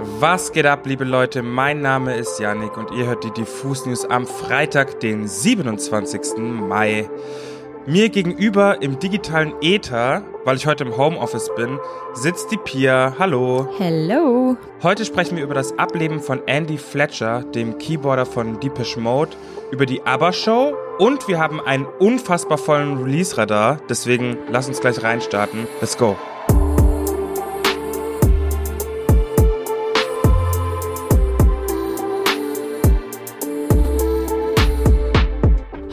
Was geht ab, liebe Leute? Mein Name ist Yannick und ihr hört die Diffus News am Freitag, den 27. Mai. Mir gegenüber im digitalen Ether, weil ich heute im Homeoffice bin, sitzt die Pia. Hallo. Hello. Heute sprechen wir über das Ableben von Andy Fletcher, dem Keyboarder von Deepish Mode, über die ABBA Show und wir haben einen unfassbar vollen Release-Radar. Deswegen lass uns gleich reinstarten. Let's go.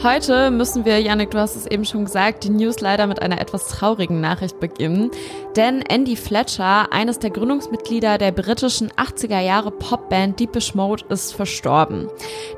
Heute müssen wir, Janik, du hast es eben schon gesagt, die News leider mit einer etwas traurigen Nachricht beginnen. Denn Andy Fletcher, eines der Gründungsmitglieder der britischen 80er Jahre Popband Deepish Mode, ist verstorben.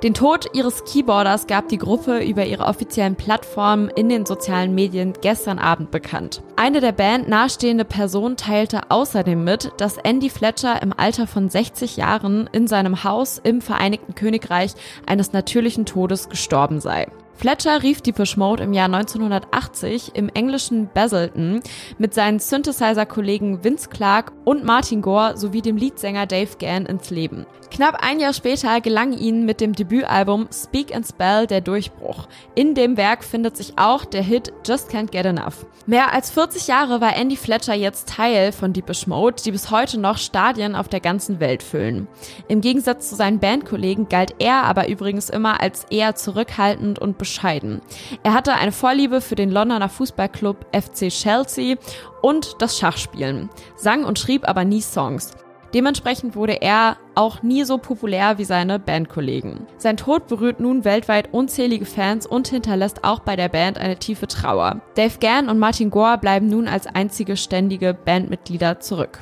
Den Tod ihres Keyboarders gab die Gruppe über ihre offiziellen Plattformen in den sozialen Medien gestern Abend bekannt. Eine der Band nahestehende Person teilte außerdem mit, dass Andy Fletcher im Alter von 60 Jahren in seinem Haus im Vereinigten Königreich eines natürlichen Todes gestorben sei. Fletcher rief die Mode im Jahr 1980 im englischen Basildon mit seinen Synthesizer-Kollegen Vince Clark und Martin Gore sowie dem Leadsänger Dave Gann ins Leben. Knapp ein Jahr später gelang ihnen mit dem Debütalbum Speak and Spell der Durchbruch. In dem Werk findet sich auch der Hit Just Can't Get Enough. Mehr als 40 Jahre war Andy Fletcher jetzt Teil von Deepish Mode, die bis heute noch Stadien auf der ganzen Welt füllen. Im Gegensatz zu seinen Bandkollegen galt er aber übrigens immer als eher zurückhaltend und bescheiden. Er hatte eine Vorliebe für den Londoner Fußballclub FC Chelsea und das Schachspielen, sang und schrieb aber nie Songs. Dementsprechend wurde er auch nie so populär wie seine Bandkollegen. Sein Tod berührt nun weltweit unzählige Fans und hinterlässt auch bei der Band eine tiefe Trauer. Dave Gann und Martin Gore bleiben nun als einzige ständige Bandmitglieder zurück.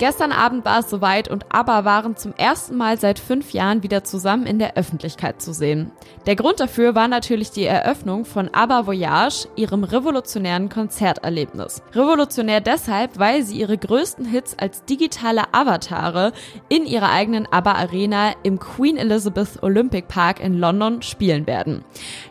Gestern Abend war es soweit und ABBA waren zum ersten Mal seit fünf Jahren wieder zusammen in der Öffentlichkeit zu sehen. Der Grund dafür war natürlich die Eröffnung von ABBA Voyage, ihrem revolutionären Konzerterlebnis. Revolutionär deshalb, weil sie ihre größten Hits als digitale Avatare in ihrer eigenen ABBA Arena im Queen Elizabeth Olympic Park in London spielen werden.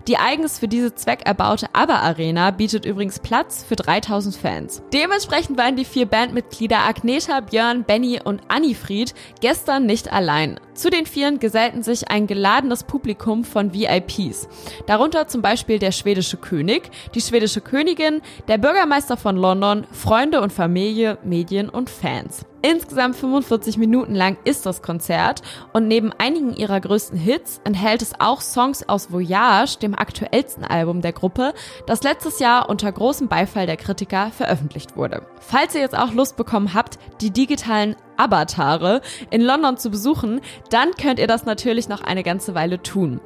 Die eigens für diese Zweck erbaute ABBA Arena bietet übrigens Platz für 3000 Fans. Dementsprechend waren die vier Bandmitglieder Agneta, Björn, Björn, Benny und Annifried gestern nicht allein. Zu den Vieren gesellten sich ein geladenes Publikum von VIPs. Darunter zum Beispiel der schwedische König, die schwedische Königin, der Bürgermeister von London, Freunde und Familie, Medien und Fans. Insgesamt 45 Minuten lang ist das Konzert und neben einigen ihrer größten Hits enthält es auch Songs aus Voyage, dem aktuellsten Album der Gruppe, das letztes Jahr unter großem Beifall der Kritiker veröffentlicht wurde. Falls ihr jetzt auch Lust bekommen habt, die digitalen Avatare in London zu besuchen, dann könnt ihr das natürlich noch eine ganze Weile tun.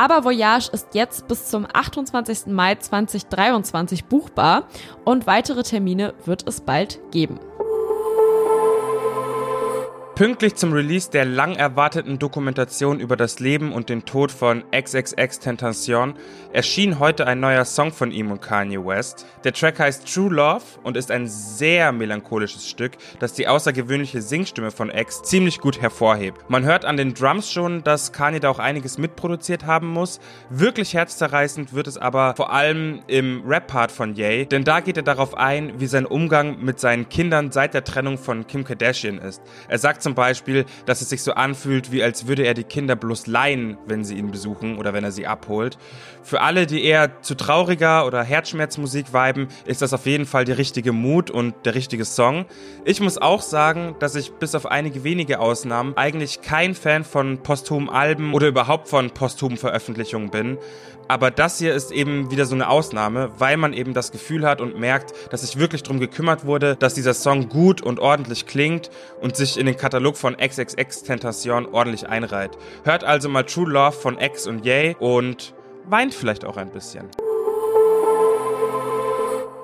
Aber Voyage ist jetzt bis zum 28. Mai 2023 buchbar und weitere Termine wird es bald geben. Pünktlich zum Release der lang erwarteten Dokumentation über das Leben und den Tod von XXX Tentacion erschien heute ein neuer Song von ihm und Kanye West. Der Track heißt True Love und ist ein sehr melancholisches Stück, das die außergewöhnliche Singstimme von X ziemlich gut hervorhebt. Man hört an den Drums schon, dass Kanye da auch einiges mitproduziert haben muss. Wirklich herzzerreißend wird es aber vor allem im Rap-Part von Ye, denn da geht er darauf ein, wie sein Umgang mit seinen Kindern seit der Trennung von Kim Kardashian ist. Er sagt zum Beispiel, dass es sich so anfühlt, wie als würde er die Kinder bloß leihen, wenn sie ihn besuchen oder wenn er sie abholt. Für alle, die eher zu trauriger oder Herzschmerzmusik viben, ist das auf jeden Fall die richtige Mut und der richtige Song. Ich muss auch sagen, dass ich bis auf einige wenige Ausnahmen eigentlich kein Fan von posthumen Alben oder überhaupt von posthumen Veröffentlichungen bin. Aber das hier ist eben wieder so eine Ausnahme, weil man eben das Gefühl hat und merkt, dass sich wirklich darum gekümmert wurde, dass dieser Song gut und ordentlich klingt und sich in den Katalog von XXX Tentation ordentlich einreiht. Hört also mal True Love von X und Yay und weint vielleicht auch ein bisschen.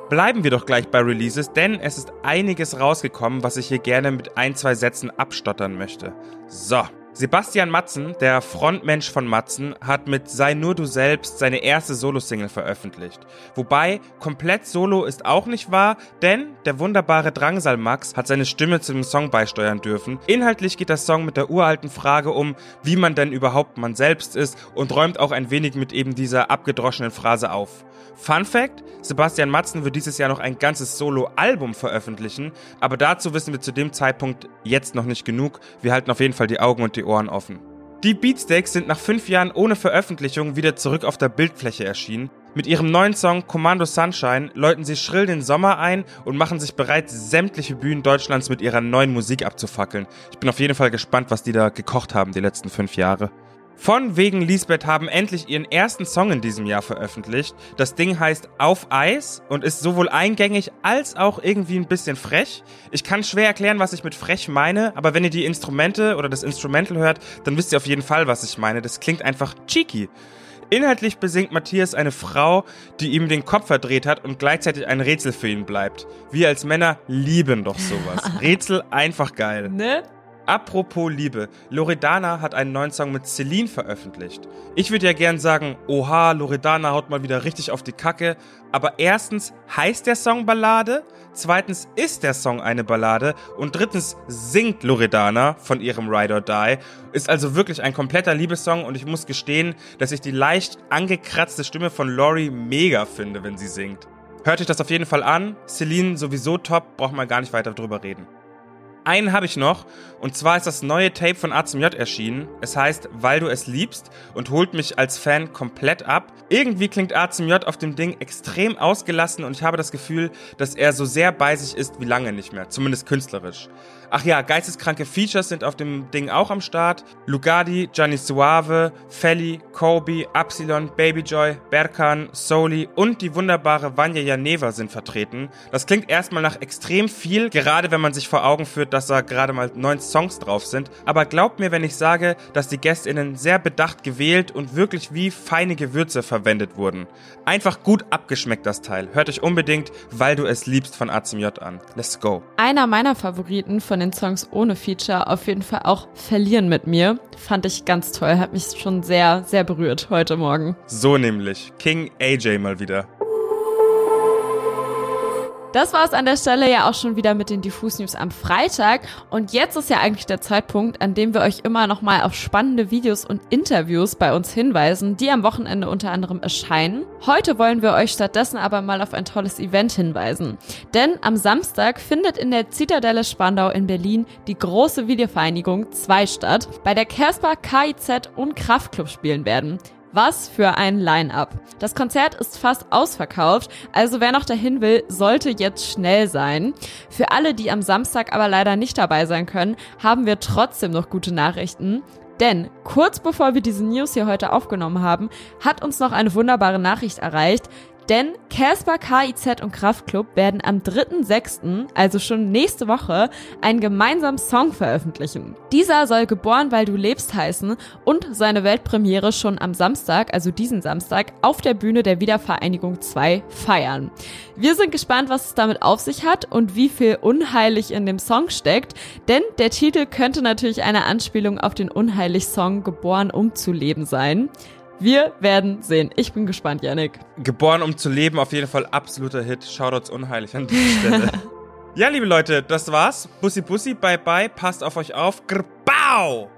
Bleiben wir doch gleich bei Releases, denn es ist einiges rausgekommen, was ich hier gerne mit ein, zwei Sätzen abstottern möchte. So. Sebastian Matzen, der Frontmensch von Matzen, hat mit Sei nur du selbst seine erste Solo-Single veröffentlicht. Wobei, komplett solo ist auch nicht wahr, denn der wunderbare Drangsal Max hat seine Stimme zu dem Song beisteuern dürfen. Inhaltlich geht der Song mit der uralten Frage um, wie man denn überhaupt man selbst ist und räumt auch ein wenig mit eben dieser abgedroschenen Phrase auf. Fun Fact: Sebastian Matzen wird dieses Jahr noch ein ganzes Solo-Album veröffentlichen, aber dazu wissen wir zu dem Zeitpunkt jetzt noch nicht genug. Wir halten auf jeden Fall die Augen und die Ohren offen. Die Beatsteaks sind nach fünf Jahren ohne Veröffentlichung wieder zurück auf der Bildfläche erschienen. Mit ihrem neuen Song Commando Sunshine läuten sie schrill den Sommer ein und machen sich bereit, sämtliche Bühnen Deutschlands mit ihrer neuen Musik abzufackeln. Ich bin auf jeden Fall gespannt, was die da gekocht haben die letzten fünf Jahre. Von wegen Lisbeth haben endlich ihren ersten Song in diesem Jahr veröffentlicht. Das Ding heißt Auf Eis und ist sowohl eingängig als auch irgendwie ein bisschen frech. Ich kann schwer erklären, was ich mit frech meine, aber wenn ihr die Instrumente oder das Instrumental hört, dann wisst ihr auf jeden Fall, was ich meine. Das klingt einfach cheeky. Inhaltlich besingt Matthias eine Frau, die ihm den Kopf verdreht hat und gleichzeitig ein Rätsel für ihn bleibt. Wir als Männer lieben doch sowas. Rätsel einfach geil. Ne? Apropos Liebe, Loredana hat einen neuen Song mit Celine veröffentlicht. Ich würde ja gern sagen, oha, Loredana haut mal wieder richtig auf die Kacke, aber erstens heißt der Song Ballade, zweitens ist der Song eine Ballade und drittens singt Loredana von ihrem Ride or Die, ist also wirklich ein kompletter Liebessong und ich muss gestehen, dass ich die leicht angekratzte Stimme von Lori mega finde, wenn sie singt. Hört euch das auf jeden Fall an, Celine sowieso top, braucht man gar nicht weiter drüber reden. Einen habe ich noch, und zwar ist das neue Tape von A zum J erschienen. Es heißt Weil du es liebst und holt mich als Fan komplett ab. Irgendwie klingt A zum J auf dem Ding extrem ausgelassen und ich habe das Gefühl, dass er so sehr bei sich ist wie lange nicht mehr, zumindest künstlerisch. Ach ja, geisteskranke Features sind auf dem Ding auch am Start. Lugardi, Gianni Suave, Felly, Kobe, Absilon, Babyjoy, Berkan, Soli und die wunderbare Vanya Janeva sind vertreten. Das klingt erstmal nach extrem viel, gerade wenn man sich vor Augen führt, dass da gerade mal neun Songs drauf sind. Aber glaubt mir, wenn ich sage, dass die GästInnen sehr bedacht gewählt und wirklich wie feine Gewürze verwendet wurden. Einfach gut abgeschmeckt das Teil. Hört euch unbedingt, weil du es liebst von A zum J an. Let's go. Einer meiner Favoriten von den Songs ohne Feature auf jeden Fall auch Verlieren mit mir. Fand ich ganz toll, hat mich schon sehr, sehr berührt heute Morgen. So nämlich. King AJ mal wieder. Das war es an der Stelle ja auch schon wieder mit den Diffus News am Freitag. Und jetzt ist ja eigentlich der Zeitpunkt, an dem wir euch immer nochmal auf spannende Videos und Interviews bei uns hinweisen, die am Wochenende unter anderem erscheinen. Heute wollen wir euch stattdessen aber mal auf ein tolles Event hinweisen. Denn am Samstag findet in der Zitadelle Spandau in Berlin die große Videovereinigung 2 statt, bei der Casper, KIZ und Kraftclub spielen werden. Was für ein Line-up. Das Konzert ist fast ausverkauft, also wer noch dahin will, sollte jetzt schnell sein. Für alle, die am Samstag aber leider nicht dabei sein können, haben wir trotzdem noch gute Nachrichten. Denn kurz bevor wir diese News hier heute aufgenommen haben, hat uns noch eine wunderbare Nachricht erreicht. Denn Casper, KIZ und Kraftklub werden am 3.6., also schon nächste Woche, einen gemeinsamen Song veröffentlichen. Dieser soll Geboren, weil du lebst heißen und seine Weltpremiere schon am Samstag, also diesen Samstag, auf der Bühne der Wiedervereinigung 2 feiern. Wir sind gespannt, was es damit auf sich hat und wie viel unheilig in dem Song steckt, denn der Titel könnte natürlich eine Anspielung auf den Unheilig-Song Geboren um zu leben sein. Wir werden sehen. Ich bin gespannt, Yannick. Geboren um zu leben, auf jeden Fall absoluter Hit. Shoutouts unheilig an dieser Stelle. ja, liebe Leute, das war's. Bussi Bussi, bye bye, passt auf euch auf. Grbau!